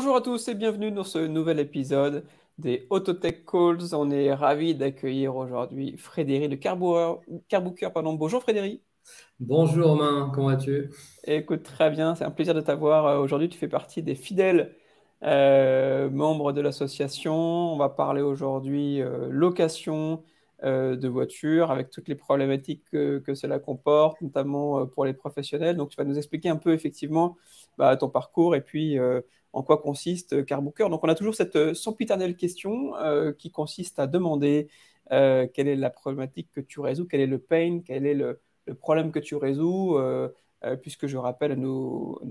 Bonjour à tous et bienvenue dans ce nouvel épisode des Autotech Calls. On est ravi d'accueillir aujourd'hui Frédéric de Carbooker. Pardon. Bonjour Frédéric. Bonjour Romain, comment vas-tu? Écoute, très bien, c'est un plaisir de t'avoir. Euh, aujourd'hui, tu fais partie des fidèles euh, membres de l'association. On va parler aujourd'hui euh, location de voitures avec toutes les problématiques que, cela comporte, notamment pour les professionnels. Donc, tu vas nous expliquer un peu effectivement bah, ton parcours et puis en quoi consiste euh, Carbooker. Donc on a toujours cette euh, sempiternelle question euh, qui consiste à demander quelle est la problématique que tu résous, quel est le pain, quel est le, problème que tu résous, puisque je rappelle à nos,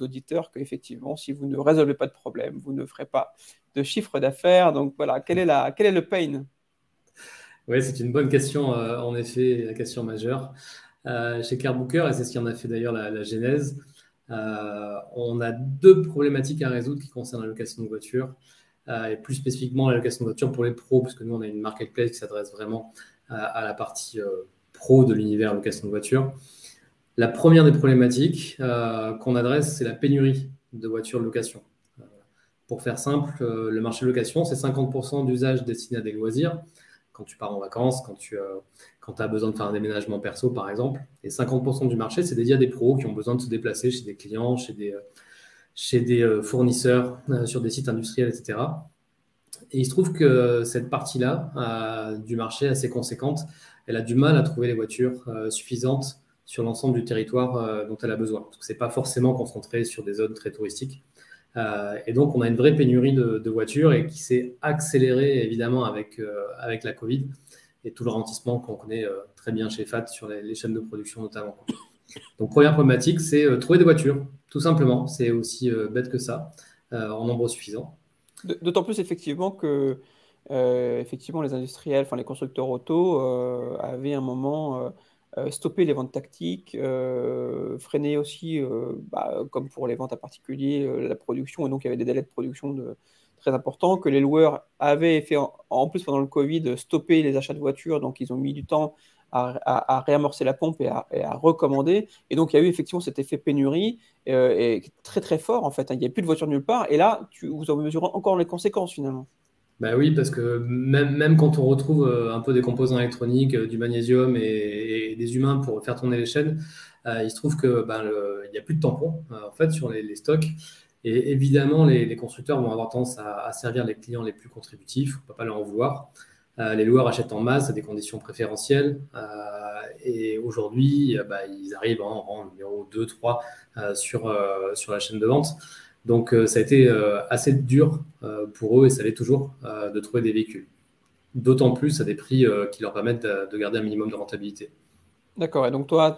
auditeurs qu'effectivement, si vous ne résolvez pas de problème, vous ne ferez pas de chiffre d'affaires. Donc voilà, quel est, la, quel est le pain? Oui, c'est une bonne question, en effet, la question majeure. chez Carbooker, et c'est ce qui en a fait d'ailleurs la genèse, euh, on a deux problématiques à résoudre qui concernent la location de voitures, euh, et plus spécifiquement la location de voitures pour les pros, puisque nous, on a une marketplace qui s'adresse vraiment à, la partie euh, pro de l'univers location de voitures. La première des problématiques qu'on adresse, c'est la pénurie de voitures de location. pour faire simple, le marché de location, c'est 50% d'usage destiné à des loisirs, quand tu pars en vacances, quand tu euh, quand as besoin de faire un déménagement perso, par exemple. Et 50% du marché, c'est dédié à des pros qui ont besoin de se déplacer chez des clients, chez des, euh, chez des euh, fournisseurs, sur des sites industriels, etc. Et il se trouve que cette partie-là du marché assez conséquente, elle a du mal à trouver les voitures suffisantes sur l'ensemble du territoire dont elle a besoin. Ce n'est pas forcément concentré sur des zones très touristiques. Euh, et donc, on a une vraie pénurie de, voitures et qui s'est accélérée évidemment avec, euh, avec la Covid et tout le ralentissement qu'on connaît euh, très bien chez FAT sur les, chaînes de production notamment. Donc, première problématique, c'est trouver des voitures, tout simplement. C'est aussi bête que ça, en nombre suffisant. D'autant plus effectivement que effectivement, les industriels, enfin les constructeurs auto avaient un moment stopper les ventes tactiques, euh, freiner aussi, euh, bah, comme pour les ventes à particulier, la production, et donc il y avait des délais de production très importants, que les loueurs avaient fait, en, plus pendant le Covid, stopper les achats de voitures, donc ils ont mis du temps à, réamorcer la pompe et à, recommander. Et donc, il y a eu effectivement cet effet pénurie et très très fort en fait. Il n'y a plus de voitures nulle part. Et là, vous en mesurez encore les conséquences finalement. Bah oui, parce que même, même quand on retrouve euh, un peu des composants électroniques, euh, du magnésium et, des humains pour faire tourner les chaînes, euh, il se trouve que ben, il n'y a plus de tampons en fait sur les, stocks. Et évidemment, les, constructeurs vont avoir tendance à, servir les clients les plus contributifs. On ne peut pas leur en vouloir. les loueurs achètent en masse à des conditions préférentielles. et aujourd'hui, bah, ils arrivent en rang numéro 2, 3 sur, sur la chaîne de vente. Donc euh, ça a été euh, assez dur euh, pour eux et ça l'est toujours de trouver des véhicules. D'autant plus à des prix qui leur permettent de, garder un minimum de rentabilité. D'accord, et donc toi,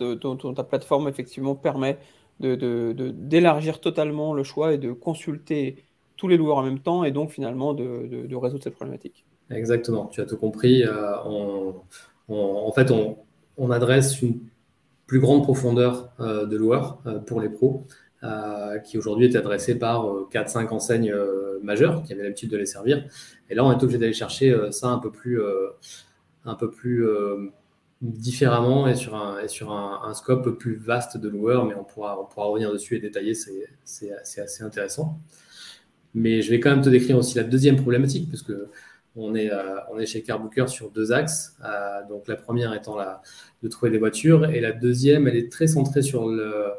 ta plateforme effectivement permet d'élargir totalement le choix et de consulter tous les loueurs en même temps et donc finalement de, résoudre cette problématique. Exactement, tu as tout compris. en fait, on, adresse une plus grande profondeur de loueurs pour les pros euh, qui aujourd'hui est adressé par 4-5 euh, enseignes euh, majeures qui avaient l'habitude de les servir. Et là, on est obligé d'aller chercher ça un peu plus, un peu plus différemment et sur, un, sur un, scope plus vaste de loueurs, mais on pourra, on pourra revenir dessus et détailler, c'est assez intéressant. Mais je vais quand même te décrire aussi la deuxième problématique, puisque on est, on est chez Carbooker sur deux axes. donc la première étant la, de trouver des voitures, et la deuxième, elle est très centrée sur le,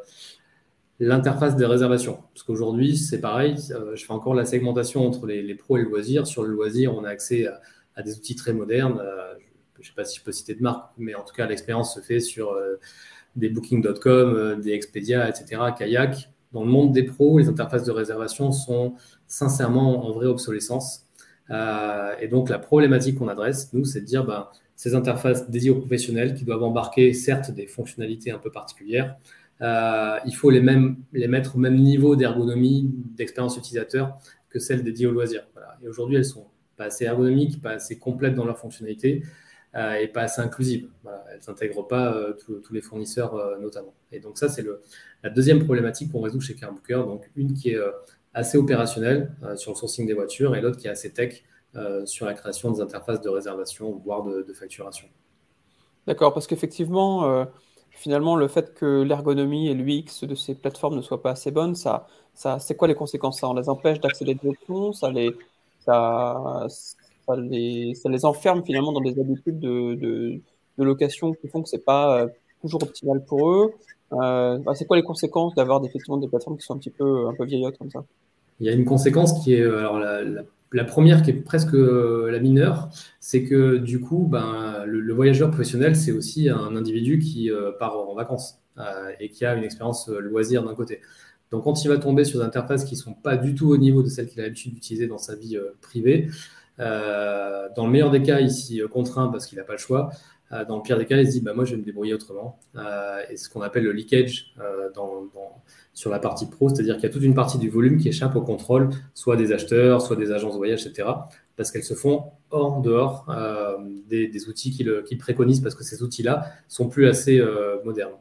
l'interface des réservations. Parce qu'aujourd'hui, c'est pareil, euh, je fais encore la segmentation entre les, pros et le loisir. Sur le loisir, on a accès à, des outils très modernes. Euh, je ne sais pas si je peux citer de marque, mais en tout cas, l'expérience se fait sur euh, des booking.com, des Expedia, etc., Kayak. Dans le monde des pros, les interfaces de réservation sont sincèrement en vraie obsolescence. et donc, la problématique qu'on adresse, nous, c'est de dire ben, ces interfaces dédiées aux professionnels qui doivent embarquer, certes, des fonctionnalités un peu particulières, euh, il faut les, mêmes, les mettre au même niveau d'ergonomie, d'expérience utilisateur que celles dédiées aux loisirs. Et aujourd'hui, elles sont pas assez ergonomiques, pas assez complètes dans leur fonctionnalité euh, et pas assez inclusives. Elles n'intègrent pas euh, tous les fournisseurs notamment. Et donc ça, c'est la deuxième problématique qu'on résout chez CarBooker. Donc une qui est assez opérationnelle sur le sourcing des voitures et l'autre qui est assez tech sur la création des interfaces de réservation, voire de facturation. D'accord, parce qu'effectivement, finalement, le fait que l'ergonomie et l'UX de ces plateformes ne soient pas assez bonnes, ça, c'est quoi les conséquences? Ça on les empêche d'accéder des options, ça les, ça, les, ça les enferme finalement dans des habitudes de, de, location qui font que c'est pas euh, toujours optimal pour eux. Euh, bah, c'est quoi les conséquences d'avoir effectivement des plateformes qui sont un petit peu, un peu vieillottes comme ça? Il y a une conséquence qui est alors la, la la première qui est presque euh, la mineure, c'est que du coup, ben, le, voyageur professionnel, c'est aussi un individu qui euh, part en vacances euh, et qui a une expérience loisir d'un côté. Donc quand il va tomber sur des interfaces qui ne sont pas du tout au niveau de celles qu'il a l'habitude d'utiliser dans sa vie privée, dans le meilleur des cas, ici contraint parce qu'il n'a pas le choix, dans le pire des cas, il se dit bah, moi je vais me débrouiller autrement. et ce qu'on appelle le leakage dans sur la partie pro, c'est-à-dire qu'il y a toute une partie du volume qui échappe au contrôle, soit des acheteurs, soit des agences de voyage, etc., parce qu'elles se font hors, dehors euh, des, outils qu'ils préconisent, parce que ces outils-là sont plus assez euh, modernes.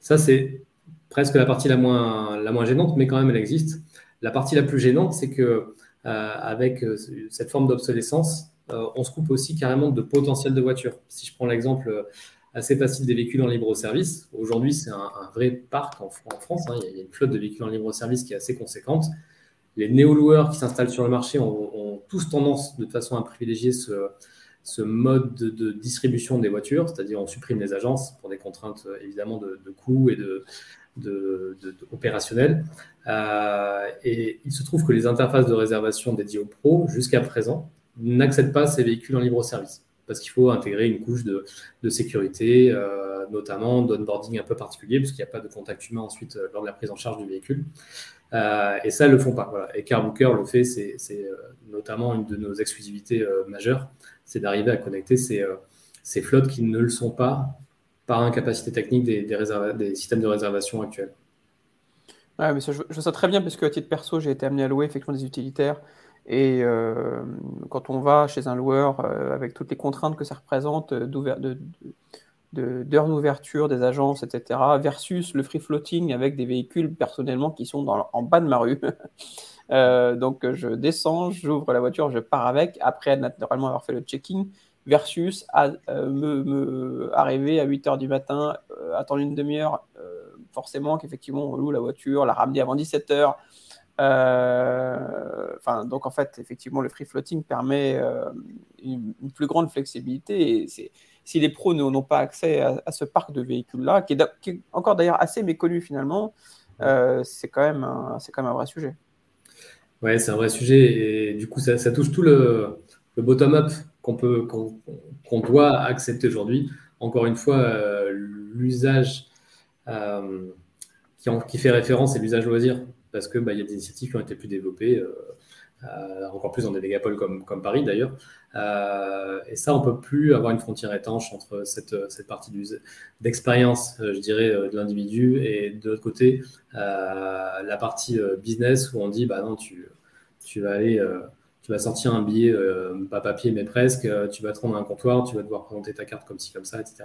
Ça, c'est presque la partie la moins, gênante, mais quand même, elle existe. La partie la plus gênante, c'est que euh, avec cette forme d'obsolescence, on se coupe aussi carrément de potentiel de voiture. Si je prends l'exemple assez facile des véhicules en libre service. Aujourd'hui, c'est un, vrai parc en, France. Hein. Il, y a, une flotte de véhicules en libre service qui est assez conséquente. Les néo-loueurs qui s'installent sur le marché ont, tous tendance de façon à privilégier ce, mode de, distribution des voitures, c'est-à-dire on supprime les agences pour des contraintes évidemment de, coûts et de, opérationnel. Euh, et il se trouve que les interfaces de réservation dédiées aux pros, jusqu'à présent, n'accèdent pas à ces véhicules en libre service parce qu'il faut intégrer une couche de, sécurité, euh, notamment d'onboarding un peu particulier, parce qu'il n'y a pas de contact humain ensuite euh, lors de la prise en charge du véhicule. Euh, et ça, ils ne le font pas. Et Carbooker le fait, c'est notamment une de nos exclusivités majeures, c'est d'arriver à connecter ces, ces, flottes qui ne le sont pas par incapacité technique des, des, systèmes de réservation actuels. Ouais, mais ça, je, je, sais très bien, parce qu'à titre perso, j'ai été amené à louer effectivement des utilitaires et euh, quand on va chez un loueur euh, avec toutes les contraintes que ça représente euh, d'heures d'ouverture des agences, etc., versus le free floating avec des véhicules personnellement qui sont dans, en bas de ma rue. donc je descends, j'ouvre la voiture, je pars avec, après naturellement avoir fait le checking, versus me, arriver à 8 h du matin, attendre une demi-heure, forcément qu'effectivement on loue la voiture, la ramener avant 17 h euh, enfin, donc en fait, effectivement, le free floating permet euh, une, plus grande flexibilité. Si les pros n'ont pas accès à, ce parc de véhicules-là, qui, est encore d'ailleurs assez méconnu finalement, euh, c'est quand, même un, quand même un vrai sujet. Ouais, c'est un vrai sujet. Et du coup, ça, touche tout le, bottom-up qu'on peut, qu'on doit accepter aujourd'hui. Encore une fois, l'usage qui, qui, fait référence, c'est l'usage loisir parce qu'il bah, y a des initiatives qui ont été plus développées, euh, euh, encore plus dans des mégapoles comme, Paris d'ailleurs. Euh, et ça, on ne peut plus avoir une frontière étanche entre cette, partie d'expérience, je dirais, de l'individu et de l'autre côté, la partie business où on dit, bah non, tu vas aller tu vas sortir un billet, euh, pas papier, mais presque, euh, tu vas te rendre à un comptoir, tu vas devoir présenter ta carte comme ci, comme ça, etc.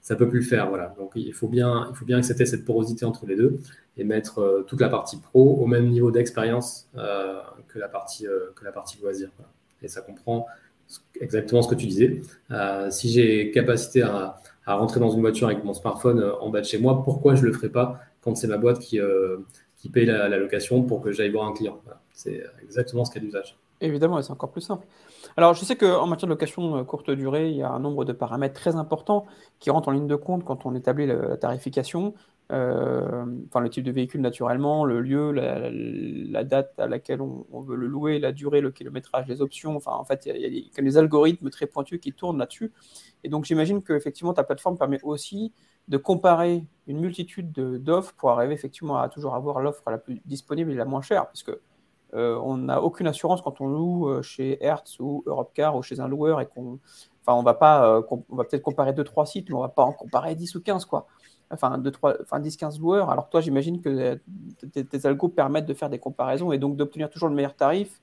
Ça ne peut plus le faire. Voilà. Donc il faut, bien, il faut bien accepter cette porosité entre les deux et mettre euh, toute la partie pro au même niveau d'expérience que, la partie, que la partie loisir. Et ça comprend exactement ce que tu disais. si j'ai capacité à, rentrer dans une voiture avec mon smartphone en bas de chez moi, pourquoi je ne le ferai pas quand c'est ma boîte qui, qui paye la, location pour que j'aille voir un client C'est exactement ce cas d'usage. Évidemment, c'est encore plus simple. Alors, je sais qu'en matière de location euh, courte durée, il y a un nombre de paramètres très importants qui rentrent en ligne de compte quand on établit la tarification. Euh, enfin, le type de véhicule naturellement, le lieu, la, date à laquelle on, veut le louer, la durée, le kilométrage, les options. Enfin, en fait, il y a, des algorithmes très pointus qui tournent là-dessus. Et donc, j'imagine qu'effectivement, ta plateforme permet aussi de comparer une multitude d'offres pour arriver effectivement à toujours avoir l'offre la plus disponible et la moins chère, puisque euh, on n'a aucune assurance quand on loue euh, chez Hertz ou Europcar ou chez un loueur et qu'on. Enfin, on va pas. Euh, on va peut-être comparer 2-3 sites, mais on va pas en comparer 10 ou 15, quoi. Enfin, 2, 3, enfin 10-15 loueurs. Alors, toi, j'imagine que tes, algos permettent de faire des comparaisons et donc d'obtenir toujours le meilleur tarif,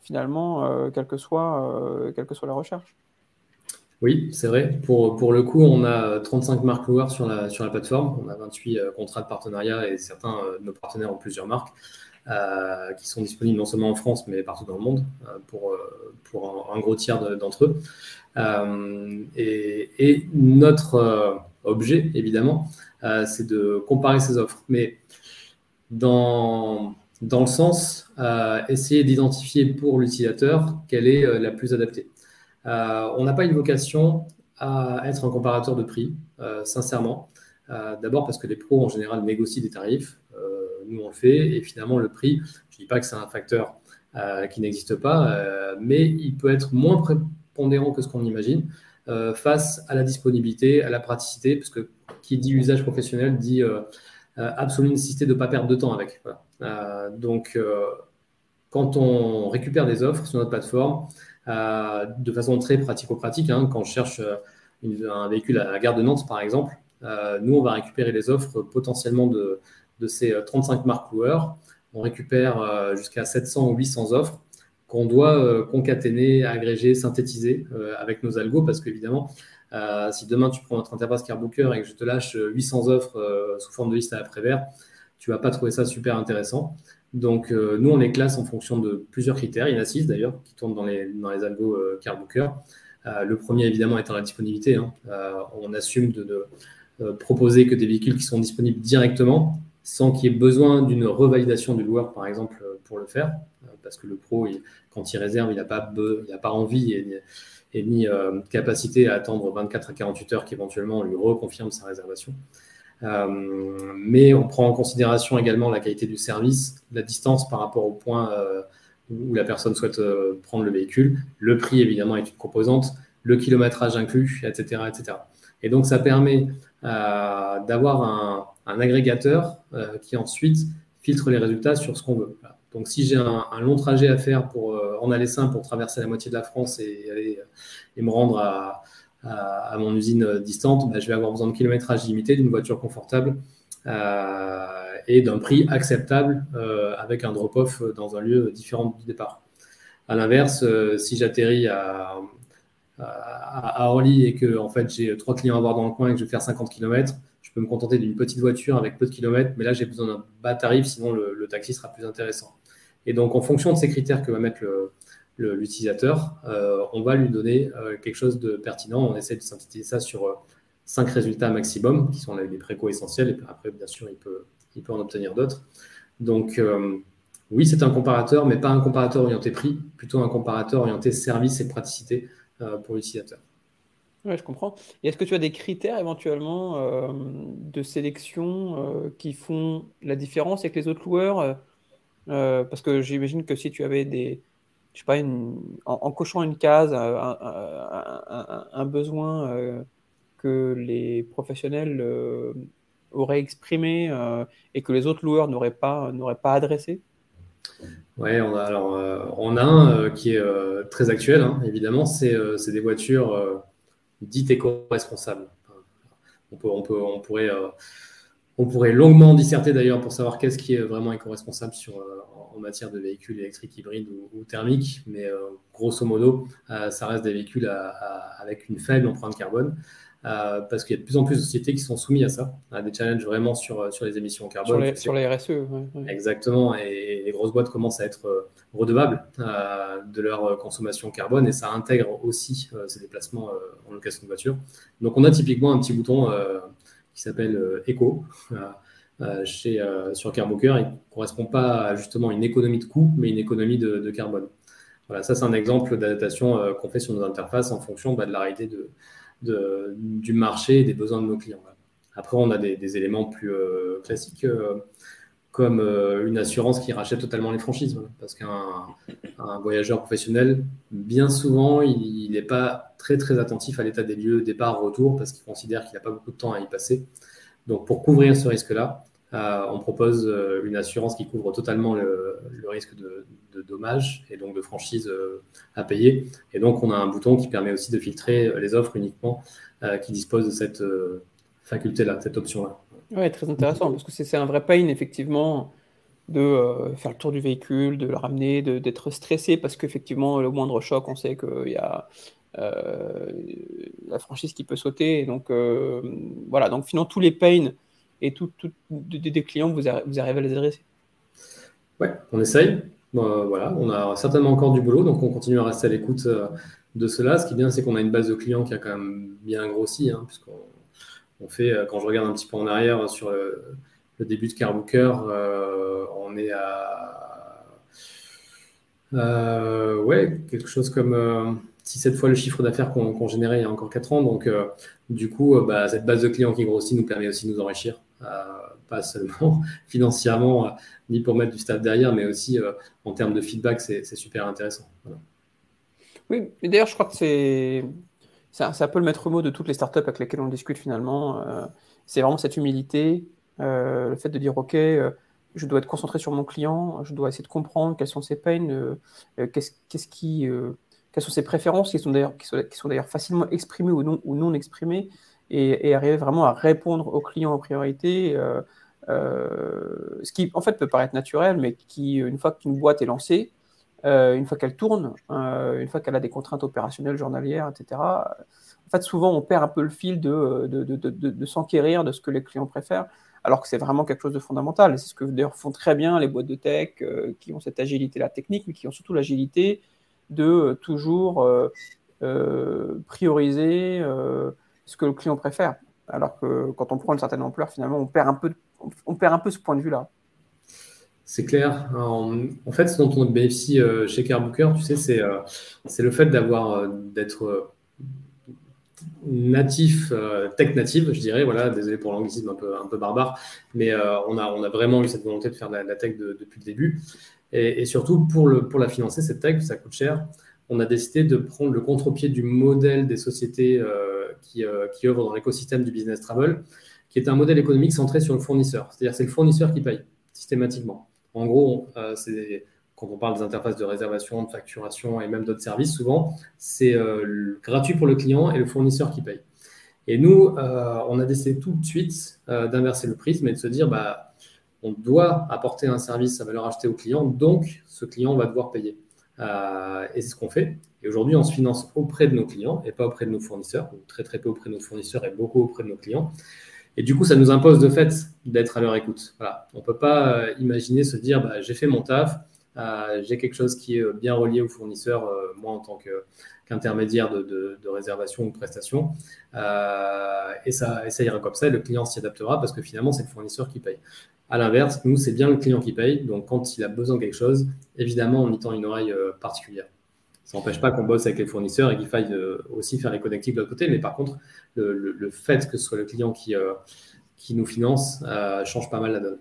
finalement, quelle, que soit, quelle que soit la recherche. Oui, c'est vrai. Pour, pour le coup, on a 35 marques loueurs sur la, sur la plateforme. On a 28 contrats de partenariat et certains de nos partenaires ont plusieurs marques. Euh, qui sont disponibles non seulement en France, mais partout dans le monde, euh, pour, euh, pour un, gros tiers d'entre eux. et, notre, objet, évidemment, c'est de comparer ces offres. Mais dans, dans le sens, essayer d'identifier pour l'utilisateur quelle est la plus adaptée. on n'a pas une vocation à être un comparateur de prix, sincèrement. D'abord parce que les pros, en général, négocient des tarifs. Nous, on le fait. Et finalement, le prix, je ne dis pas que c'est un facteur euh, qui n'existe pas, euh, mais il peut être moins prépondérant que ce qu'on imagine euh, face à la disponibilité, à la praticité, parce que qui dit usage professionnel dit absolument nécessité de ne pas perdre de temps avec. donc, quand on récupère des offres sur notre plateforme, de façon très pratico-pratique, hein, quand on cherche un véhicule à la gare de Nantes, par exemple, nous, on va récupérer les offres potentiellement de, de ces 35 marques loueurs on récupère euh, jusqu'à 700 ou 800 offres qu'on doit euh, concaténer, agréger, synthétiser euh, avec nos algos parce qu'évidemment, si demain tu prends notre interface Carbooker et que je te lâche 800 offres sous forme de liste à l'après-vert, tu vas pas trouver ça super intéressant. Donc, nous, on les classe en fonction de plusieurs critères. Il y en a six d'ailleurs qui tournent dans les, dans les algos Carbooker. le premier, évidemment, étant la disponibilité. Hein. on assume de ne proposer que des véhicules qui sont disponibles directement sans qu'il y ait besoin d'une revalidation du loueur, par exemple, euh, pour le faire, euh, parce que le pro, quand il réserve, il n'a pas, pas envie et, ni euh, capacité à attendre 24 à 48 heures qu'éventuellement on lui reconfirme sa réservation. mais on prend en considération également la qualité du service, la distance par rapport au point où la personne souhaite prendre le véhicule. Le prix, évidemment, est une composante, le kilométrage inclus, etc. etc. Et donc, ça permet d'avoir un, un agrégateur euh, qui ensuite filtre les résultats sur ce qu'on veut. Donc, si j'ai un, long trajet à faire pour, euh, en aller simple pour traverser la moitié de la France et, aller, euh, et me rendre à, mon usine distante, bah, je vais avoir besoin de kilométrage limité, d'une voiture confortable et d'un prix acceptable avec un drop-off dans un lieu différent du départ. À l'inverse, si j'atterris à, à, Orly et que en fait, j'ai trois clients à voir dans le coin et que je vais faire 50 km, je peux me contenter d'une petite voiture avec peu de kilomètres, mais là, j'ai besoin d'un bas tarif, sinon le, taxi sera plus intéressant. Et donc, en fonction de ces critères que va mettre l'utilisateur, euh, on va lui donner euh, quelque chose de pertinent. On essaie de synthétiser ça sur euh, cinq résultats maximum, qui sont les préco essentiels. Et après, bien sûr, il peut, il peut en obtenir d'autres. Donc, oui, c'est un comparateur, mais pas un comparateur orienté prix, plutôt un comparateur orienté service et praticité pour l'utilisateur. Oui, je comprends. Et est-ce que tu as des critères éventuellement euh, de sélection euh, qui font la différence avec les autres loueurs euh, Parce que j'imagine que si tu avais des, je sais pas, en, cochant une case, un, besoin que les professionnels auraient exprimé et que les autres loueurs n'auraient pas, pas adressé? Oui, on a, alors, on a un qui est très actuel, hein, évidemment, c'est des voitures dit éco-responsable. Euh, on pourrait longuement disserter d'ailleurs pour savoir qu'est-ce qui est vraiment éco-responsable euh, en matière de véhicules électriques hybrides ou, thermiques, mais euh, grosso modo, ça reste des véhicules avec une faible empreinte carbone. Euh, parce qu'il y a de plus en plus de sociétés qui sont soumises à ça, à des challenges vraiment sur, euh, sur les émissions carbone. Sur les, RSE. Exactement, et les grosses boîtes commencent à être euh, redevables de leur consommation carbone et ça intègre aussi ces déplacements en location de voiture. Donc on a typiquement un petit bouton qui s'appelle Eco. Chez, sur Carbooker, il ne correspond pas à justement une économie de coût, mais une économie de, carbone. Voilà, ça c'est un exemple d'adaptation qu'on fait sur nos interfaces en fonction bah, de la réalité de, du marché et des besoins de nos clients. Après, on a des, éléments plus euh, classiques euh, comme euh, une assurance qui rachète totalement les franchises. Parce qu'un voyageur professionnel, bien souvent, il n'est pas très très attentif à l'état des lieux, départ, retour, parce qu'il considère qu'il n'a pas beaucoup de temps à y passer. Donc pour couvrir ce risque-là, euh, on propose euh, une assurance qui couvre totalement le, risque de, dommages et donc de franchise euh, à payer. Et donc, on a un bouton qui permet aussi de filtrer les offres uniquement qui disposent de cette faculté-là, cette option-là. Oui, très intéressant, parce que c'est un vrai pain, effectivement, de faire le tour du véhicule, de le ramener, d'être stressé, parce qu'effectivement, le moindre choc, on sait qu'il y a la franchise qui peut sauter. donc, voilà, donc finalement, tous les pains et tout, des clients, vous, vous arrivez à les adresser Oui, on essaye. voilà, on a certainement encore du boulot, donc on continue à rester à l'écoute euh, de cela. Ce qui est bien, c'est qu'on a une base de clients qui a quand même bien grossi, hein, puisqu'on on fait, quand je regarde un petit peu en arrière sur le, début de Carbooker, on est à ouais, quelque chose comme 6-7 fois le chiffre d'affaires qu'on générait il y a encore 4 ans. Donc, du coup, bah, cette base de clients qui grossit nous permet aussi de nous enrichir pas seulement financièrement, ni pour mettre du staff derrière, mais aussi en termes de feedback, c'est super intéressant. Oui, d'ailleurs, je crois que c'est un, peu le maître mot de toutes les startups avec lesquelles on discute finalement. Euh, c'est vraiment cette humilité, euh, le fait de dire OK, euh, je dois être concentré sur mon client, je dois essayer de comprendre quelles sont ses peines, qu'est-ce, qui, quelles sont ses préférences, qui sont d'ailleurs, facilement exprimées ou non exprimées, et, arriver vraiment à répondre aux clients en priorité. ce qui en fait peut paraître naturel, mais qui, une fois qu'une boîte est lancée, euh, une fois qu'elle tourne, euh, une fois qu'elle a des contraintes opérationnelles journalières, etc. En fait, souvent, on perd un peu le fil de, de, de, de s'enquérir de ce que les clients préfèrent, alors que c'est vraiment quelque chose de fondamental. C'est ce que d'ailleurs font très bien les boîtes de tech euh, qui ont cette agilité, la technique, mais qui ont surtout l'agilité de toujours prioriser ce que le client préfère. Alors que quand on prend une certaine ampleur, finalement, on perd un peu, on perd un peu ce point de vue-là. C'est clair. En, fait, ce dont on bénéficie euh, chez Carbooker, tu sais, c'est euh, le fait d'avoir euh, d'être natif, tech native, je dirais. Voilà, désolé pour l'anglicisme un peu, un peu barbare, mais on, a, on a vraiment eu cette volonté de faire de la, tech depuis le début. Et, surtout, pour, la financer, cette tech, ça coûte cher. On a décidé de prendre le contre-pied du modèle des sociétés qui, qui œuvrent dans l'écosystème du business travel, qui est un modèle économique centré sur le fournisseur. C'est-à-dire c'est le fournisseur qui paye systématiquement. En gros, euh, quand on parle des interfaces de réservation, de facturation et même d'autres services, souvent, c'est euh, gratuit pour le client et le fournisseur qui paye. Et nous, euh, on a décidé tout de suite d'inverser le prisme et de se dire, bah, on doit apporter un service à valeur ajoutée au client, donc ce client va devoir payer. Et c'est ce qu'on fait. Et aujourd'hui, on se finance auprès de nos clients et pas auprès de nos fournisseurs, très très peu auprès de nos fournisseurs et beaucoup auprès de nos clients. Et du coup, ça nous impose de fait d'être à leur écoute. Voilà. On ne peut pas euh, imaginer se dire bah, j'ai fait mon taf, euh, j'ai quelque chose qui est euh, bien relié au fournisseur, moi en tant qu'intermédiaire de, réservation ou de prestation. et, ça, et ça ira comme ça, et le client s'y adaptera parce que finalement, c'est le fournisseur qui paye. À l'inverse, nous, c'est bien le client qui paye. Donc, quand il a besoin de quelque chose, évidemment, on y tend une oreille particulière. Ça n'empêche pas qu'on bosse avec les fournisseurs et qu'il faille euh, aussi faire les connectiques de l'autre côté. Mais par contre, le, fait que ce soit le client qui, euh, nous finance euh, change pas mal la donne.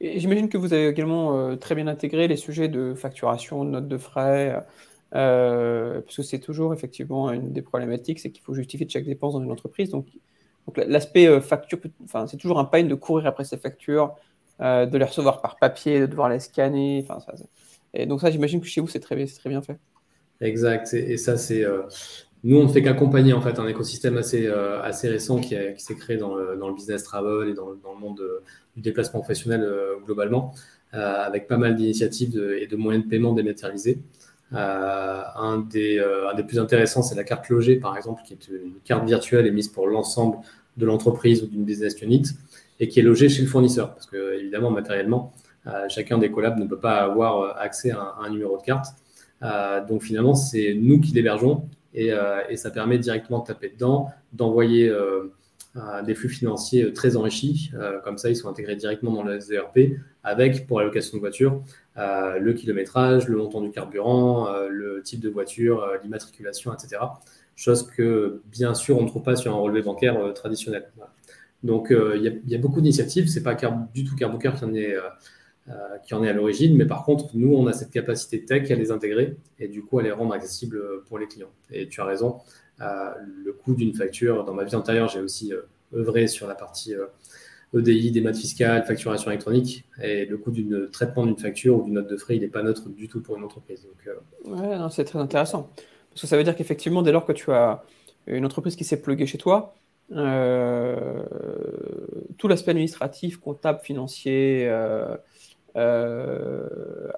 J'imagine que vous avez également très bien intégré les sujets de facturation, de notes de frais, parce que c'est toujours effectivement une des problématiques, c'est qu'il faut justifier de chaque dépense dans une entreprise. Donc, donc l'aspect facture, enfin, c'est toujours un pain de courir après ces factures, de les recevoir par papier, de devoir les scanner. Enfin, et donc ça, j'imagine que chez vous, c'est très, très bien fait. Exact. Et, ça, c'est. Euh, nous, on ne fait qu'accompagner en fait un écosystème assez, euh, assez récent qui, s'est créé dans le, dans le, business travel et dans, dans le monde du déplacement professionnel euh, globalement, avec pas mal d'initiatives et de moyens de paiement dématérialisés. un, des, un des plus intéressants, c'est la carte logée, par exemple, qui est une carte virtuelle émise pour l'ensemble de l'entreprise ou d'une business unit et qui est logée chez le fournisseur. Parce que, évidemment, matériellement, chacun des collabs ne peut pas avoir accès à un numéro de carte. Euh, donc finalement, c'est nous qui l'hébergeons euh, et, ça permet directement de taper dedans, d'envoyer euh, des flux financiers très enrichis. comme ça, ils sont intégrés directement dans le ERP avec, pour la location de voiture, le kilométrage, le montant du carburant, le type de voiture, l'immatriculation, etc. Chose que, bien sûr, on ne trouve pas sur un relevé bancaire traditionnel. Donc, il y, a beaucoup d'initiatives. Ce n'est pas du tout Carbooker qui en est euh, qui en est à l'origine, mais par contre, nous, on a cette capacité tech à les intégrer et du coup à les rendre accessibles pour les clients. Et tu as raison, euh, le coût d'une facture, dans ma vie antérieure, j'ai aussi euh, œuvré sur la partie EDI, e des maths fiscales, facturation électronique, et le coût d'une traitement d'une facture ou d'une note de frais, il n'est pas neutre du tout pour une entreprise. Donc, c'est très intéressant. Parce que ça veut dire qu'effectivement, dès lors que tu as une entreprise qui s'est pluguée chez toi, tout l'aspect administratif, comptable, financier, euh,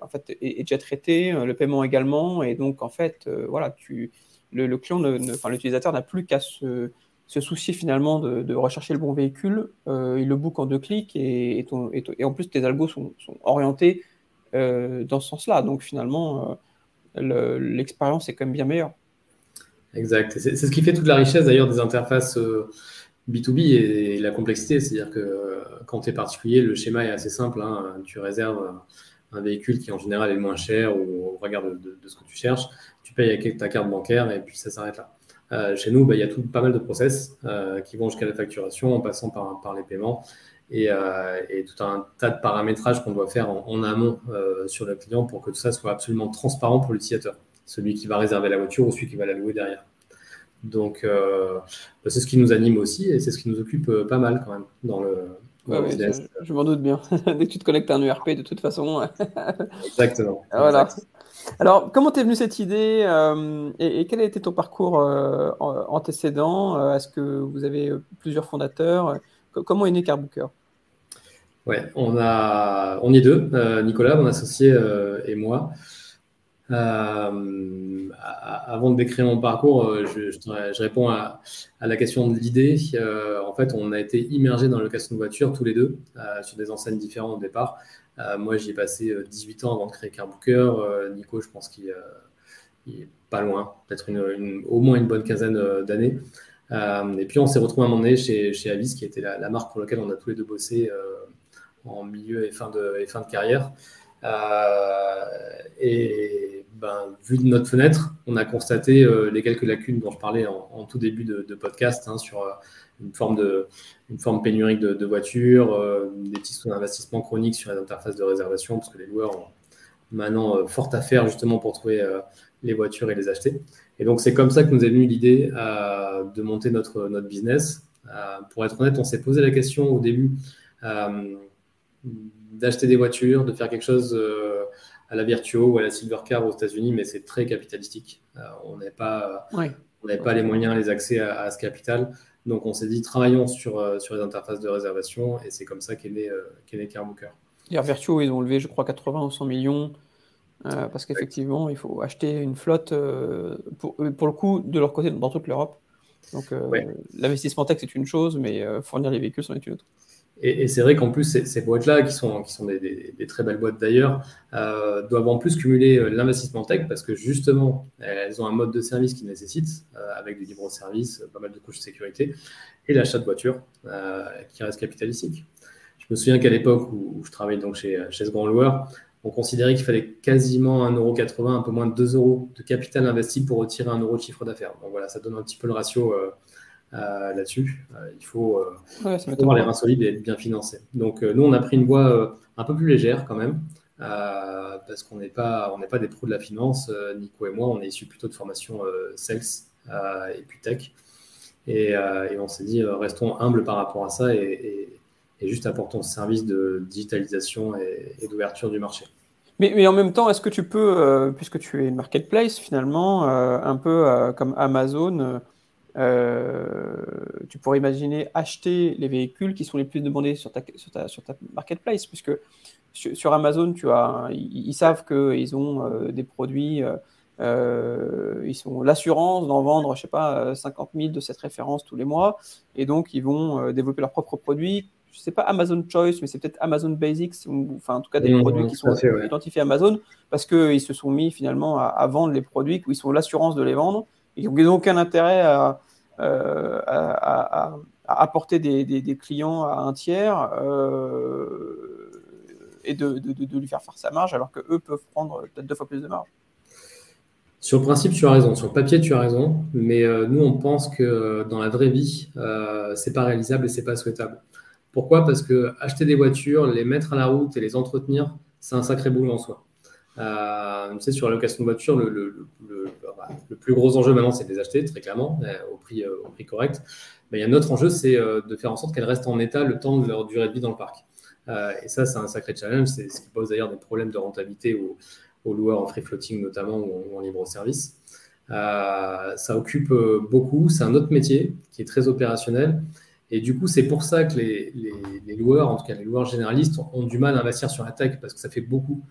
en fait, est, déjà traité, euh, le paiement également, et donc en fait, euh, voilà, tu, le, client, enfin, l'utilisateur n'a plus qu'à se, soucier finalement de, rechercher le bon véhicule, il le book en deux clics, et, en plus tes algos sont, orientés dans ce sens-là, donc finalement l'expérience est quand même bien meilleure. Exact. C'est ce qui fait toute la richesse d'ailleurs des interfaces B2B et, la complexité. C'est-à-dire que quand tu es particulier, le schéma est assez simple. Hein. Tu réserves un véhicule qui en général est moins cher au regard de, ce que tu cherches. Payes avec ta carte bancaire et puis ça s'arrête là. Euh, chez nous, bah, il y a tout, pas mal de process euh, qui vont jusqu'à la facturation en passant par, par les paiements et, euh, et, tout un tas de paramétrages qu'on doit faire en, amont sur le client pour que tout ça soit absolument transparent pour l'utilisateur, celui qui va réserver la voiture ou celui qui va la louer derrière. Donc, bah, c'est ce qui nous anime aussi et c'est ce qui nous occupe pas mal quand même dans le, je, m'en doute bien. Dès que tu te connectes à un ERP, de toute façon. Exactement. voilà. Alors, comment t'es venu cette idée euh, et, quel a été ton parcours euh, antécédent euh, Est-ce que vous avez plusieurs fondateurs Comment est né Carbooker Ouais, on, a, est deux, Nicolas, mon associé et moi. Avant de décrire mon parcours, je, réponds à, la question de l'idée. En fait, on a été immergés dans la location de voiture tous les deux sur des enseignes différentes au départ. Moi, j'y ai passé 18 ans avant de créer Carbooker. Nico, je pense qu'il est pas loin, peut-être au moins une bonne quinzaine d'années. et puis, on s'est retrouvé à un moment donné chez, chez Avis, qui était la, marque pour laquelle on a tous les deux bossé en milieu et fin de, et fin de carrière. Euh, et ben, vu de notre fenêtre, on a constaté euh, les quelques lacunes dont je parlais en, tout début de, podcast hein, sur euh, une forme de une forme pénurique de, voitures, des petits d'investissement chroniques sur les interfaces de réservation, parce que les loueurs ont maintenant fort à faire justement pour trouver les voitures et les acheter. Et donc c'est comme ça que nous est venue l'idée de monter notre, notre business. pour être honnête, on s'est posé la question au début d'acheter des voitures, de faire quelque chose euh, à la Virtuo ou à la Silvercar aux États-Unis, mais c'est très capitalistique. Euh, on n'est pas, on n'avait pas les moyens, les accès à, ce capital. Donc on s'est dit travaillons sur, euh, sur les interfaces de réservation et c'est comme ça qu'est né, qu'est né Carbooker. Ils ont levé, je crois, 80 ou 100 millions. parce qu'effectivement, il faut acheter une flotte, pour, pour, le coup, de leur côté, dans toute l'Europe. Donc, l'investissement tech, c'est une chose, mais fournir les véhicules, c'en est une autre. Et, c'est vrai qu'en plus, ces, boîtes-là, qui sont, qui sont des, très belles boîtes d'ailleurs, euh, doivent en plus cumuler euh, l'investissement tech parce que justement, elles ont un mode de service qui nécessite, euh, avec des libres services, pas mal de couches de sécurité, et l'achat de voitures qui reste capitalistique. Je me souviens qu'à l'époque où, je travaillais donc chez, chez ce grand loueur, on considérait qu'il fallait quasiment 1,80€, un peu moins de 2 euros de capital investi pour retirer un euro de chiffre d'affaires. Donc voilà, ça donne un petit peu le ratio euh, là-dessus. Euh, il faut, euh, avoir les reins solides et être bien financé. Donc nous, on a pris une voie un peu plus légère quand même. parce qu'on n'est pas, on n'est pas des pros de la finance, Nico et moi, on est issus plutôt de formation sales et puis tech. Et, on s'est dit, restons humbles par rapport à ça et, juste apportons ce service de digitalisation et, d'ouverture du marché. Mais, mais, en même temps, est-ce que tu peux, puisque tu es une marketplace finalement, un peu comme Amazon, euh, tu pourrais imaginer acheter les véhicules qui sont les plus demandés sur ta, sur ta, sur ta marketplace, puisque sur, Amazon, tu as, ils, savent qu'ils ont euh, des produits, euh, ils sont l'assurance d'en vendre, je sais pas, 50 000 de cette référence tous les mois, et donc ils vont développer leurs propres produits. Je sais pas Amazon Choice, mais c'est peut-être Amazon Basics, ou enfin en tout cas des mmh, produits qui sont identifiés Amazon, parce qu'ils se sont mis finalement à, à, vendre les produits, où ils sont l'assurance de les vendre, et ils n'ont aucun intérêt à, euh, à, apporter des, clients à un tiers euh, et de, lui faire faire sa marge alors qu'eux peuvent prendre peut-être deux fois plus de marge. Sur le principe, tu as raison. Sur le papier, tu as raison. Mais euh, nous, on pense que dans la vraie vie, c'est pas réalisable et c'est pas souhaitable. Pourquoi? Parce que acheter des voitures, les mettre à la route et les entretenir, c'est un sacré boulot en soi. Tu sais, sur la location de voiture, le, plus gros enjeu maintenant, c'est de les acheter, très clairement, euh, au prix, euh, au prix correct. Mais il y a un autre enjeu, c'est euh, de faire en sorte qu'elles restent en état le temps de leur durée de vie dans le parc. et ça, c'est un sacré challenge. C'est ce qui pose d'ailleurs des problèmes de rentabilité aux, loueurs en free floating notamment ou en, libre service. ça occupe beaucoup. C'est un autre métier qui est très opérationnel. Et du coup, c'est pour ça que les, les, loueurs, en tout cas les loueurs généralistes, ont, du mal à investir sur la tech parce que ça fait beaucoup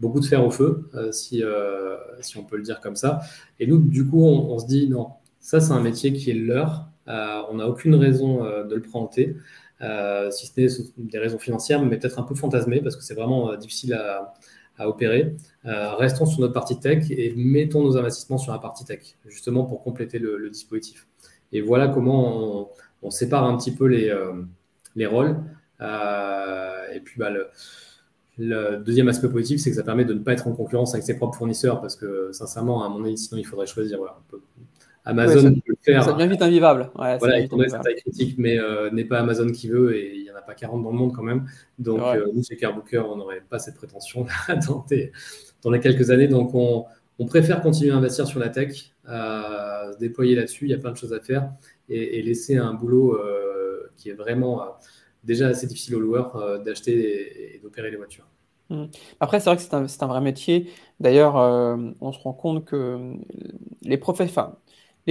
beaucoup de fer au feu, euh, si, euh, si on peut le dire comme ça. Et nous, du coup, on, se dit non, ça c'est un métier qui est leur. Euh, on n'a aucune raison de le présenter, si ce n'est des raisons financières, mais peut-être un peu fantasmées parce que c'est vraiment difficile à, à opérer. restons sur notre partie tech et mettons nos investissements sur la partie tech, justement pour compléter le, dispositif. Et voilà comment on, sépare un petit peu les, les rôles. et puis, bah, le, le deuxième aspect positif, c'est que ça permet de ne pas être en concurrence avec ses propres fournisseurs parce que, sincèrement, à mon avis, sinon il faudrait choisir. Amazon peut le faire. Ça devient vite invivable. voilà, il faudrait sa taille critique, mais euh, n'est pas Amazon qui veut et il n'y en a pas 40 dans le monde quand même. Donc, euh, nous, chez Carbooker, on n'aurait pas cette prétention dans, dans les quelques années. Donc, on, préfère continuer à investir sur la tech, à se déployer là-dessus. Il y a plein de choses à faire et, laisser un boulot euh, qui est vraiment déjà assez difficile aux loueurs euh, d'acheter et, d'opérer les voitures. Mmh. Après, c'est vrai que c'est un, vrai métier. D'ailleurs, euh, on se rend compte que les,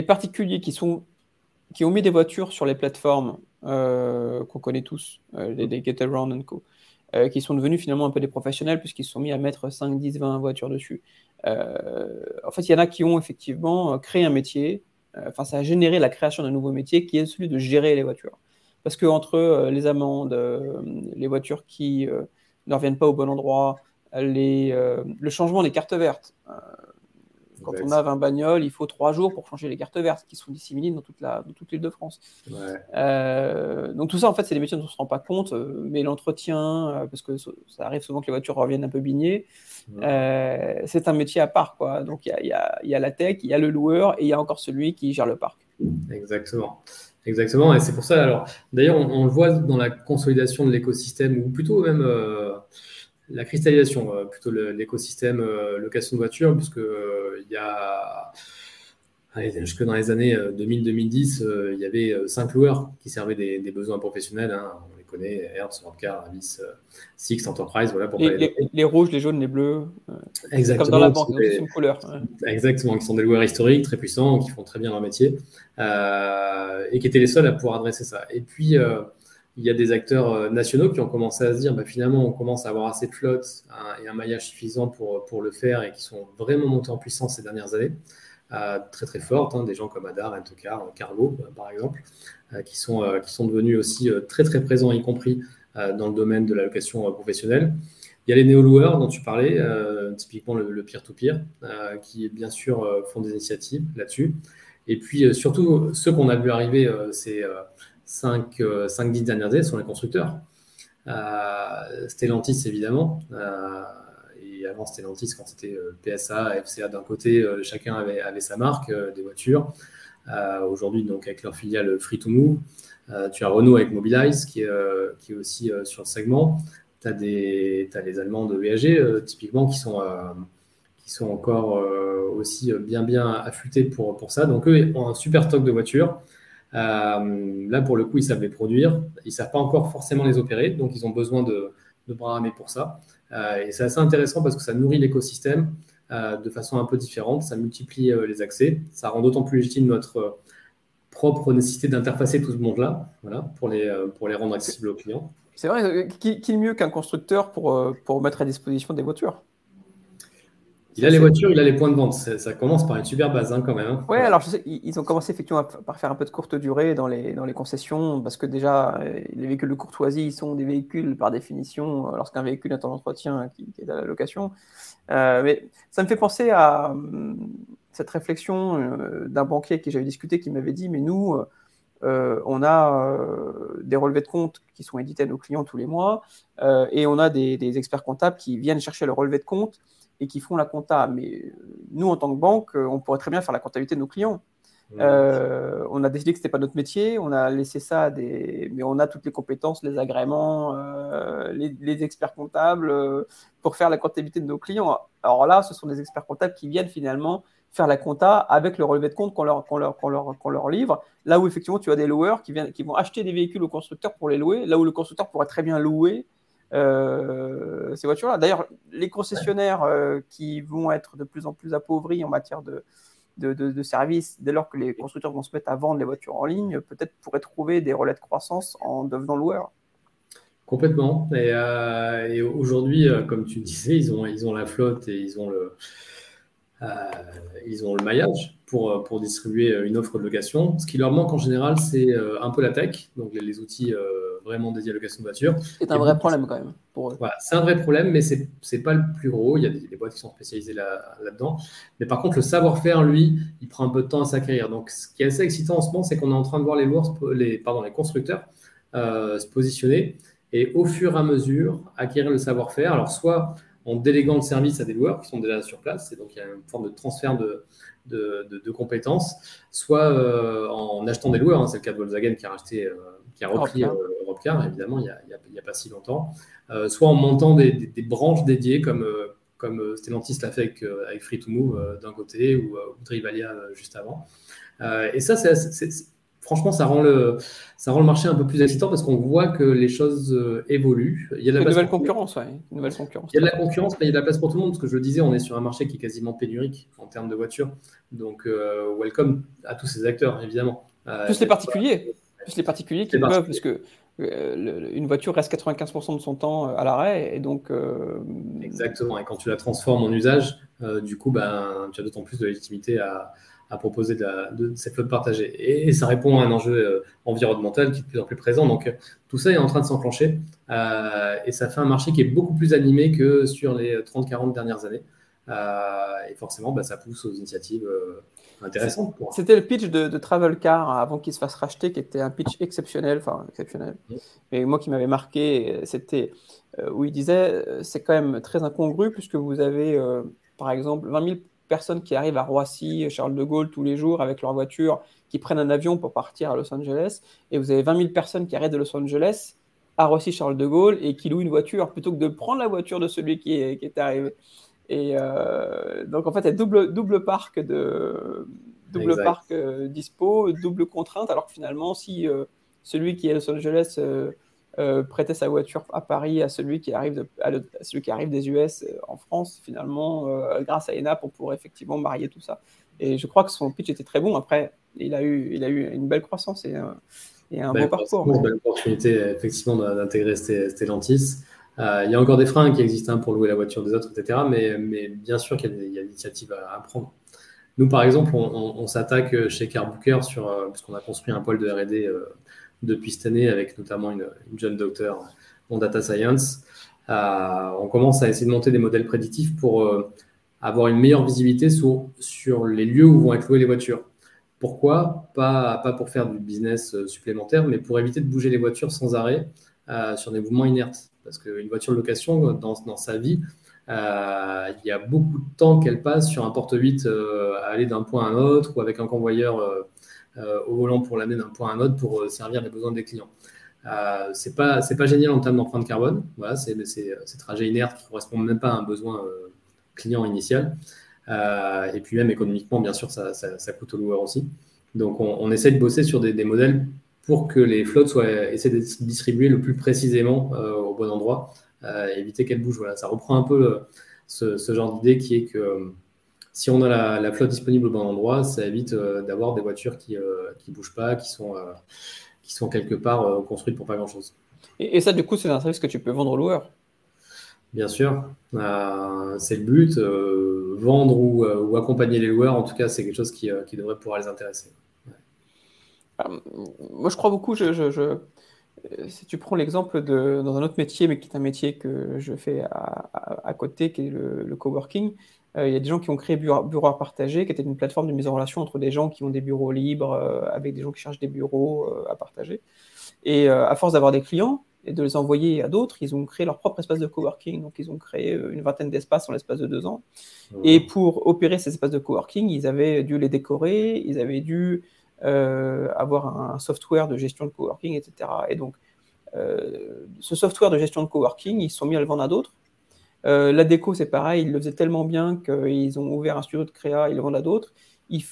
particuliers qui, ont mis des voitures sur les plateformes euh, qu'on connaît tous, les, les Getaround Co., qui sont devenus finalement un peu des professionnels puisqu'ils se sont mis à mettre 5, 10, 20 voitures dessus. en fait, il y en a qui ont effectivement créé un métier, enfin, ça a généré la création d'un nouveau métier qui est celui de gérer les voitures. Parce que entre euh, les amendes, euh, les voitures qui euh, ne reviennent pas au bon endroit, les, le changement des cartes vertes. quand on a 20 bagnoles, il faut 3 jours pour changer les cartes vertes qui sont disséminées dans toute la, toute l'île de France. donc tout ça, en fait, c'est des métiers dont on ne se rend pas compte, mais l'entretien, parce que ça arrive souvent que les voitures reviennent un peu bignées, c'est un métier à part. Quoi. Donc il y a, y a, la tech, il y a le loueur et il y a encore celui qui gère le parc. Exactement. Exactement, et c'est pour ça. Alors, d'ailleurs, on, le voit dans la consolidation de l'écosystème, ou plutôt même euh, la cristallisation, euh, plutôt l'écosystème euh, location de voiture, puisque il y a jusque dans les années 2000-2010, il y avait cinq loueurs qui servaient des, besoins professionnels. Hein connaît, Hertz, Rodcar, Avis, euh, Six, Enterprise, voilà pour les, les, rouges, les jaunes, les bleus. Exactement. Comme dans la banque, c'est une couleur. Exactement, qui sont des loueurs historiques, très puissants, qui font très bien leur métier, euh, et qui étaient les seuls à pouvoir adresser ça. Et puis, euh, il y a des acteurs nationaux qui ont commencé à se dire, bah, finalement, on commence à avoir assez de flotte et un maillage suffisant pour, pour le faire, et qui sont vraiment montés en puissance ces dernières années. Très très fortes, hein, des gens comme Adar, Entocar, Cargo par exemple. Euh, qui, sont, euh, qui sont devenus aussi euh, très très présents, y compris dans le domaine de la location professionnelle. Il y a les néo-loueurs dont tu parlais, typiquement le peer-to-peer, qui bien sûr font des initiatives là-dessus. Et puis surtout, ceux qu'on a vu arriver ces 5-10 dernières années sont les constructeurs. Stellantis évidemment, et avant Stellantis quand c'était PSA, FCA d'un côté, chacun avait, sa marque des voitures. Euh, aujourd'hui, donc avec leur filiale Free to Move. Euh, tu as Renault avec Mobilize qui est, euh, aussi sur le segment. Tu as, les Allemands de VAG, typiquement, qui sont encore aussi bien bien affûtés pour, pour ça. Donc eux ont un super stock de voitures. là, pour le coup, ils savent les produire. Ils ne savent pas encore forcément les opérer, donc ils ont besoin de, de bras armés pour ça. Et c'est assez intéressant parce que ça nourrit l'écosystème. Euh, de façon un peu différente. Ça multiplie euh, les accès. Ça rend d'autant plus légitime notre euh, propre nécessité d'interfacer tout ce monde-là voilà, pour, les, pour les rendre accessibles aux clients. C'est vrai, qui, mieux qu'un constructeur pour mettre à disposition des voitures? Il a les voitures, il a les points de vente. Ça, commence par une super base hein, quand même. Hein. Oui, alors je sais, ils ont commencé effectivement par faire un peu de courte durée dans les, dans les concessions, parce que déjà, les véhicules de courtoisie sont des véhicules par définition, lorsqu'un véhicule est en entretien qui, est à la location. Euh, mais ça me fait penser à hum, cette réflexion euh, d'un banquier avec qui j'avais discuté qui m'avait dit, mais nous, euh, on a des relevés de compte qui sont édités à nos clients tous les mois, et on a des, des experts comptables qui viennent chercher le relevé de compte et qui font la compta. Mais euh, nous, en tant que banque, euh, on pourrait très bien faire la comptabilité de nos clients. Euh, on a décidé que ce n'était pas notre métier, on a laissé ça des. Mais on a toutes les compétences, les agréments, les, experts comptables pour faire la comptabilité de nos clients. Alors là, ce sont des experts comptables qui viennent finalement faire la compta avec le relevé de compte qu'on leur, leur, leur, leur, livre. Là où effectivement, tu as des loueurs qui, viennent, qui vont acheter des véhicules au constructeur pour les louer, là où le constructeur pourrait très bien louer euh, ces voitures-là. D'ailleurs, les concessionnaires euh, qui vont être de plus en plus appauvris en matière de, de, services, dès lors que les constructeurs vont se mettre à vendre les voitures en ligne, peut-être pourraient trouver des relais de croissance en devenant loueurs. Complètement. Et, euh, aujourd'hui, comme tu disais, ils ont, ils ont la flotte et ils ont le, ils ont le maillage pour, pour distribuer une offre de location. Ce qui leur manque en général, c'est un peu la tech, donc les, outils vraiment dédiés à la location de voitures. C'est un vrai problème quand même pour eux. c'est un vrai problème, mais c'est n'est pas le plus gros. Il y a des, boîtes qui sont spécialisées là-dedans. mais par contre, le savoir-faire, lui, il prend un peu de temps à s'acquérir. Donc, ce qui est assez excitant en ce moment, c'est qu'on est en train de voir les, les, pardon, les constructeurs se positionner et au fur et à mesure acquérir le savoir-faire. Alors, soit en déléguant le service à des loueurs qui sont déjà sur place, et donc il y a une forme de transfert de, de, compétences, soit euh, en achetant des loueurs, hein, c'est le cas de Volkswagen qui a, racheté, euh, qui a repris Europcar, euh, évidemment, il n'y a, pas si longtemps, soit en montant des, branches dédiées comme, comme Stellantis l'a fait avec, avec Free to Move d'un côté ou, ou Drivalia juste avant. et ça, c'est franchement, ça rend, le, ça rend le marché un peu plus excitant parce qu'on voit que les choses euh, évoluent. Il y a de la nouvelle concurrence, Une nouvelle concurrence. Il y a de la concurrence, mais il y a de la place pour tout le monde. Parce que je le disais, on est sur un marché qui est quasiment pénurique en termes de voitures. Donc, euh, welcome à tous ces acteurs, évidemment. Euh, plus les particuliers. Plus les particuliers qui peuvent, parce que une voiture reste 95% de son temps à l'arrêt. Et donc. Exactement. Et quand tu la transformes en usage, du coup, ben, tu as d'autant plus de légitimité à à proposer de, cette flotte partagée. Et, ça répond à un enjeu euh, environnemental qui est de plus en plus présent. Donc tout ça est en train de s'enclencher euh, et ça fait un marché qui est beaucoup plus animé que sur les 30-40 dernières années. Euh, et forcément, bah, ça pousse aux initiatives intéressantes. C'était le pitch de, de Travel Car avant qu'il se fasse racheter, qui était un pitch exceptionnel, enfin exceptionnel. Mmh. Mais moi qui m'avait marqué, c'était où il disait c'est quand même très incongru puisque vous avez par exemple 20 000 personnes qui arrivent à Roissy, Charles de Gaulle tous les jours avec leur voiture, qui prennent un avion pour partir à Los Angeles, et vous avez 20 000 personnes qui arrivent de Los Angeles à Roissy, Charles de Gaulle, et qui louent une voiture plutôt que de prendre la voiture de celui qui est, qui est arrivé. Et euh, donc en fait, il y a double, double parc de double parc euh, dispo, double contrainte, alors que finalement, si euh, celui qui est à Los Angeles euh, prêter sa voiture à Paris à celui qui arrive, celui qui arrive des US euh, en France, finalement, euh, grâce à ENA, pour pouvoir effectivement marier tout ça. Et je crois que son pitch était très bon. Après, il a eu, il a eu une belle croissance et, et un beau parcours. Une belle opportunité, effectivement, d'intégrer Stellantis. il y a encore des freins qui existent hein, pour louer la voiture des autres, etc. Mais, mais bien sûr qu'il y a, des initiatives à, prendre. Nous, par exemple, on, s'attaque chez Carbooker sur, parce qu'on a construit un pôle de R&D depuis cette année avec notamment une, jeune docteur en data science. Euh, on commence à essayer de monter des modèles prédictifs pour euh, avoir une meilleure visibilité sur, les lieux où vont être louées les voitures. Pourquoi? Pas, pour faire du business euh, supplémentaire, mais pour éviter de bouger les voitures sans arrêt sur des mouvements inertes. Parce qu'une voiture de location, dans, sa vie, il y a beaucoup de temps qu'elle passe sur un porte-8 à aller d'un point à un autre ou avec un convoyeur au volant pour l'amener d'un point à un autre pour euh, servir les besoins des clients. Euh, c'est pas c'est pas génial en termes d'empreinte carbone. Voilà, c'est ces trajets inertes qui correspondent même pas à un besoin client initial. et puis même économiquement, bien sûr, ça, ça, coûte au loueur aussi. Donc on, essaie de bosser sur des, modèles pour que les flottes soient essaient de distribuer le plus précisément au bon endroit, éviter qu'elles bougent. Voilà, ça reprend un peu ce, genre d'idée qui est que si on a la, flotte disponible au bon endroit, ça évite euh, d'avoir des voitures qui ne euh, bougent pas, qui sont, euh, qui sont quelque part construites pour pas grand-chose. Et, ça, du coup, c'est un service que tu peux vendre aux loueurs? Bien sûr, c'est le but. vendre ou, accompagner les loueurs, en tout cas, c'est quelque chose qui, devrait pouvoir les intéresser. moi, je crois beaucoup. Je, si tu prends l'exemple de dans un autre métier, mais qui est un métier que je fais à, côté, qui est le, le coworking, il y a des gens qui ont créé Bureau, bureau à partager, qui était une plateforme de mise en relation entre des gens qui ont des bureaux libres euh, avec des gens qui cherchent des bureaux euh, à partager. Et à force d'avoir des clients et de les envoyer à d'autres, ils ont créé leur propre espace de coworking. Donc, ils ont créé une vingtaine d'espaces en l'espace de deux ans. Et pour opérer ces espaces de coworking, ils avaient dû les décorer, ils avaient dû avoir un software de gestion de coworking, etc. Et donc, ce software de gestion de coworking, ils se sont mis à le vendre à d'autres. Euh, la déco, c'est pareil, ils le faisaient tellement bien qu'ils ont ouvert un studio de créa, ils le vendent à d'autres. Ils,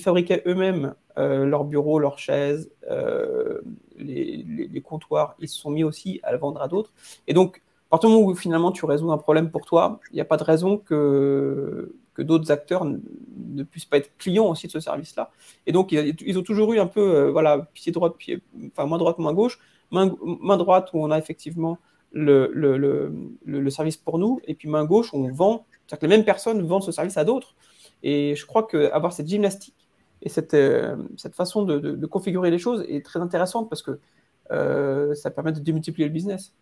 fabriquaient eux-mêmes euh, leurs bureaux, leurs chaises, euh, les, comptoirs. Ils se sont mis aussi à le vendre à d'autres. Et donc, à partir du moment où finalement tu résous un problème pour toi, il n'y a pas de raison que, d'autres acteurs ne puissent pas être clients aussi de ce service-là. Et donc, ils, ont toujours eu un peu, voilà, pied droit, pied, enfin, main droite, main gauche. Main droite où on a effectivement le, le, le, service pour nous, et puis main gauche, on vend, c'est-à-dire que les mêmes personnes vendent ce service à d'autres. Et je crois qu'avoir cette gymnastique et cette, euh, cette façon de, de, configurer les choses est très intéressante parce que ça permet de démultiplier le business.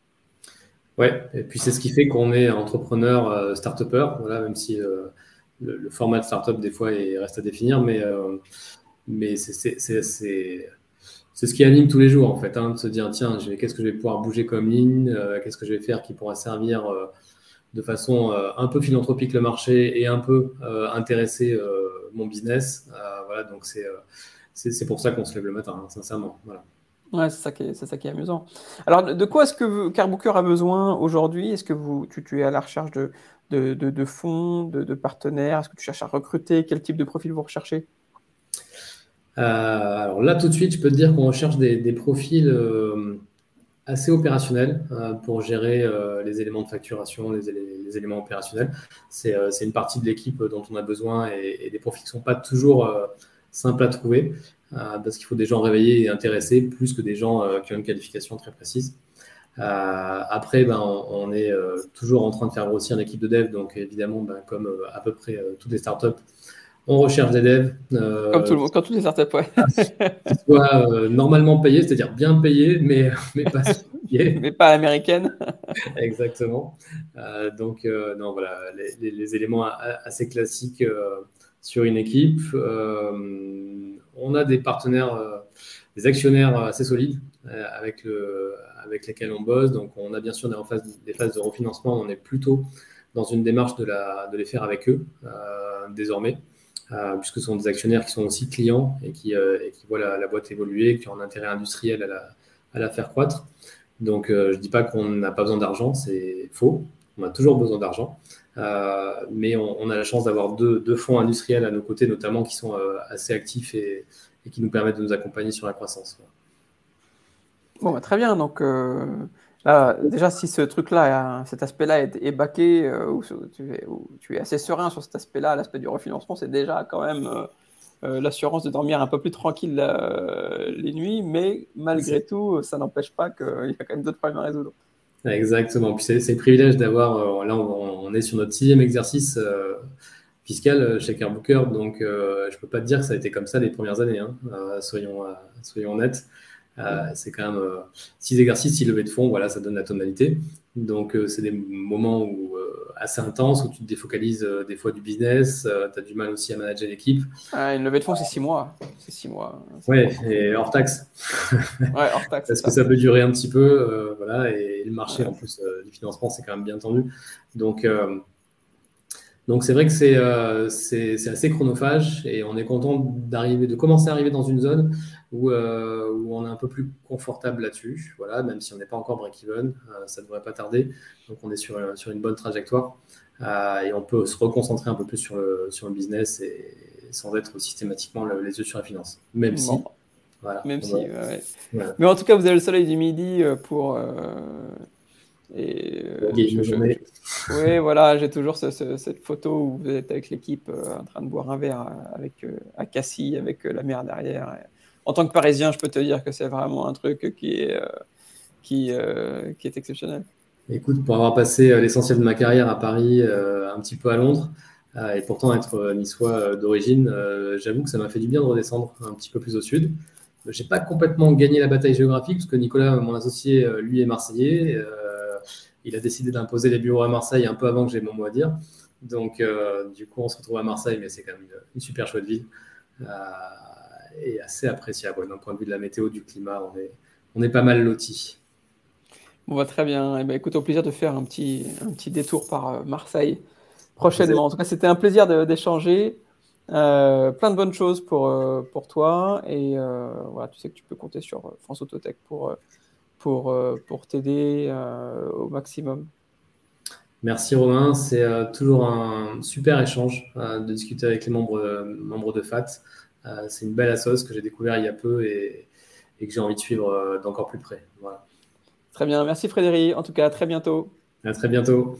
Ouais, et puis c'est ce qui fait qu'on est entrepreneur, euh, start-upper, voilà, même si euh, le, format de start-up, des fois, il reste à définir, mais, euh, mais c'est ce qui anime tous les jours, en fait, hein, de se dire, tiens, qu'est-ce que je vais pouvoir bouger comme ligne, qu'est-ce que je vais faire qui pourra servir de façon un peu philanthropique le marché et un peu intéresser mon business. voilà, donc c'est pour ça qu'on se lève le matin, hein, sincèrement. Ouais, c'est ça, qui est, c'est ça qui est amusant. Alors, de quoi est-ce que Carbooker a besoin aujourd'hui? Est-ce que vous, tu, es à la recherche de, de, de, fonds, de, partenaires? Est-ce que tu cherches à recruter? Quel type de profil vous recherchez? euh, Alors là, tout de suite, je peux te dire qu'on recherche des, profils euh, assez opérationnels euh, pour gérer les éléments de facturation, les, éléments opérationnels. C'est, une partie de l'équipe dont on a besoin et, des profils qui ne sont pas toujours simples à trouver. Euh, parce qu'il faut des gens réveillés et intéressés plus que des gens euh, qui ont une qualification très précise. Euh, après, ben, on, est toujours en train de faire grossir une équipe de dev, donc évidemment, ben, comme à peu près toutes les startups, on recherche des devs. comme tout le monde, comme toutes les startups, ouais. qui soient normalement payés, c'est-à-dire bien payés, mais, mais pas payés. mais pas américaines. Exactement. donc, non, voilà, les, les, éléments assez classiques sur une équipe on a des partenaires, euh, des actionnaires assez solides euh, avec, le, avec lesquels on bosse. Donc, on a bien sûr des, phases, des phases de refinancement. On est plutôt dans une démarche de, la, de les faire avec eux euh, désormais, puisque ce sont des actionnaires qui sont aussi clients et qui, qui voient la, boîte évoluer, qui ont un intérêt industriel à la, faire croître. Donc, je ne dis pas qu'on n'a pas besoin d'argent, c'est faux. On a toujours besoin d'argent. Euh, mais on, a la chance d'avoir deux, fonds industriels à nos côtés, notamment, qui sont euh, assez actifs et, qui nous permettent de nous accompagner sur la croissance. Bon, bah, très bien. Donc, euh, déjà, si ce truc-là, cet aspect-là est, est baqué, ou, tu es, assez serein sur cet aspect-là, l'aspect du refinancement, c'est déjà quand même l'assurance de dormir un peu plus tranquille les nuits, mais malgré tout, ça n'empêche pas qu'il y a quand même d'autres problèmes à résoudre. Exactement. Puis c'est le privilège d'avoir, là on, est sur notre sixième exercice euh, fiscal euh, chez Carbooker, donc euh, je ne peux pas te dire que ça a été comme ça les premières années, hein. soyons, soyons honnêtes. C'est quand même six exercices, six levées de fonds, voilà, ça donne la tonalité. Donc c'est des moments où assez intense où tu te défocalises euh, des fois du business, euh, tu as du mal aussi à manager l'équipe. Ah, une levée de fonds, c'est six mois. C'est six mois. Ouais, et hors taxe. ouais, hors taxe. Parce que ça. peut durer un petit peu, euh, voilà, et le marché en plus du financement, c'est quand même bien tendu. Donc, donc c'est vrai que c'est c'est assez chronophage et on est content d'arriver, de commencer à arriver dans une zone où, où on est un peu plus confortable là-dessus. Voilà, même si on n'est pas encore break-even, ça ne devrait pas tarder. Donc on est sur, sur une bonne trajectoire et on peut se reconcentrer un peu plus sur le, sur le business et, sans être systématiquement les yeux sur la finance. Même si. Voilà, même si, Mais en tout cas, vous avez le soleil du midi pour et euh, oui, voilà, j'ai toujours cette photo où vous êtes avec l'équipe euh, en train de boire un verre euh, avec à Cassis, avec la mer derrière. En tant que Parisien, je peux te dire que c'est vraiment un truc qui est qui, qui est exceptionnel. Écoute, pour avoir passé l'essentiel de ma carrière à Paris, un petit peu à Londres, et pourtant être niçois d'origine, j'avoue que ça m'a fait du bien de redescendre un petit peu plus au sud. J'ai pas complètement gagné la bataille géographique parce que Nicolas, mon associé, lui est marseillais il a décidé d'imposer les bureaux à Marseille un peu avant que j'ai mon mot à dire. Donc, euh, du coup, on se retrouve à Marseille, mais c'est quand même une, super chouette ville euh, et assez appréciable. D'un point de vue de la météo, du climat, on est, on est pas mal lotis. Bon, bah, très bien. Eh ben, écoute, au plaisir de faire un petit, un petit détour par euh, Marseille prochainement. En tout cas, c'était un plaisir d'échanger. plein de bonnes choses pour, pour toi. Et voilà, tu sais que tu peux compter sur France Autotech pour pour, euh, pour t'aider euh, au maximum. Merci Romain, c'est euh, toujours un super échange de discuter avec les membres, membres de FAT. C'est une belle assoce que j'ai découvert il y a peu et, et que j'ai envie de suivre d'encore plus près. Voilà. Très bien, merci Frédéric. En tout cas, à très bientôt. À très bientôt.